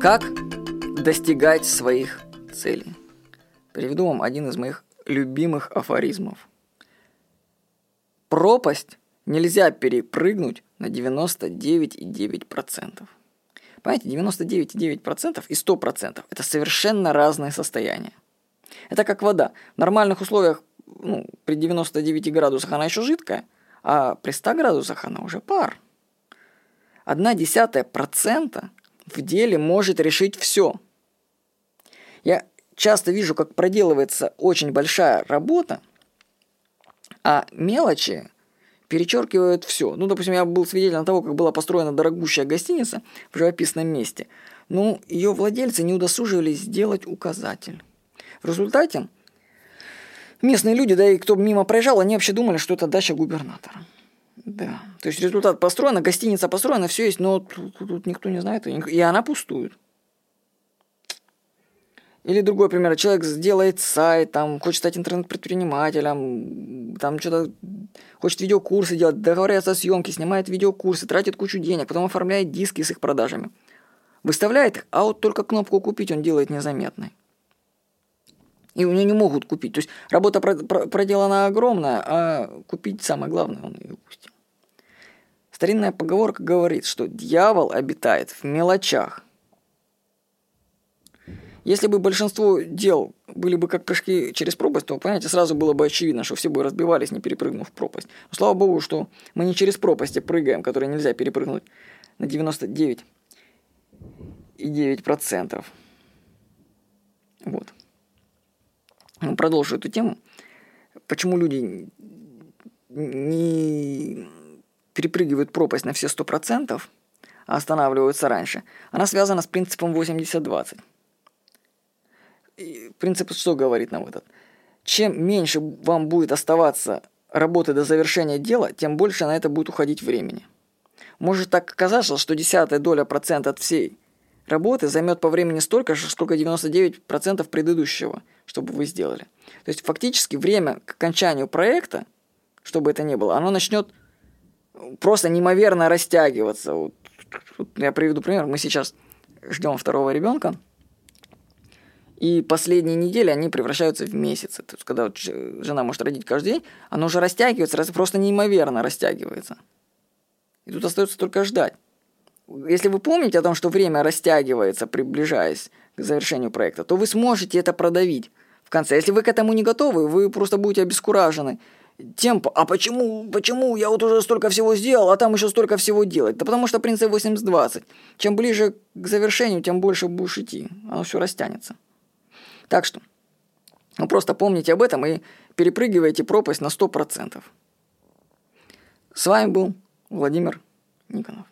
Как достигать своих целей? Приведу вам один из моих любимых афоризмов. Пропасть нельзя перепрыгнуть на 99,9%. Понимаете, 99,9% и 100% это совершенно разные состояния. Это как вода. В нормальных условиях ну, при 99 градусах она еще жидкая, а при 100 градусах она уже пар. Одна десятая процента в деле может решить все. Я часто вижу, как проделывается очень большая работа, а мелочи перечеркивают все. Ну, допустим, я был свидетелем того, как была построена дорогущая гостиница в живописном месте. Ну, ее владельцы не удосуживались сделать указатель. В результате местные люди, да и кто мимо проезжал, они вообще думали, что это дача губернатора. Да. То есть результат построен, гостиница построена, все есть, но тут, тут никто не знает, и она пустует. Или другой пример. Человек сделает сайт, там, хочет стать интернет-предпринимателем, там что-то хочет видеокурсы делать, договоряется о съемке, снимает видеокурсы, тратит кучу денег, потом оформляет диски с их продажами. Выставляет их, а вот только кнопку «Купить» он делает незаметной. И у него не могут купить. То есть работа проделана огромная, а купить самое главное он ее упустил. Старинная поговорка говорит, что дьявол обитает в мелочах. Если бы большинство дел были бы как прыжки через пропасть, то, понимаете, сразу было бы очевидно, что все бы разбивались, не перепрыгнув пропасть. Но слава богу, что мы не через пропасти прыгаем, которые нельзя перепрыгнуть на 99,9%. Вот. Ну, продолжу эту тему. Почему люди не перепрыгивают пропасть на все 100%, а останавливаются раньше, она связана с принципом 80-20. Принцип что говорит нам этот? Чем меньше вам будет оставаться работы до завершения дела, тем больше на это будет уходить времени. Может так оказаться, что десятая доля процента от всей работы займет по времени столько же, сколько 99% предыдущего, чтобы вы сделали. То есть фактически время к окончанию проекта, чтобы это ни было, оно начнет просто неимоверно растягиваться. Вот, я приведу пример. Мы сейчас ждем второго ребенка, и последние недели они превращаются в месяцы. То есть, когда вот жена может родить каждый день, оно уже растягивается, просто неимоверно растягивается. И тут остается только ждать. Если вы помните о том, что время растягивается, приближаясь к завершению проекта, то вы сможете это продавить в конце. Если вы к этому не готовы, вы просто будете обескуражены тем, а почему, почему я вот уже столько всего сделал, а там еще столько всего делать? Да потому что принцип 80-20. Чем ближе к завершению, тем больше будешь идти. Оно все растянется. Так что, ну просто помните об этом и перепрыгивайте пропасть на 100%. С вами был Владимир Никонов.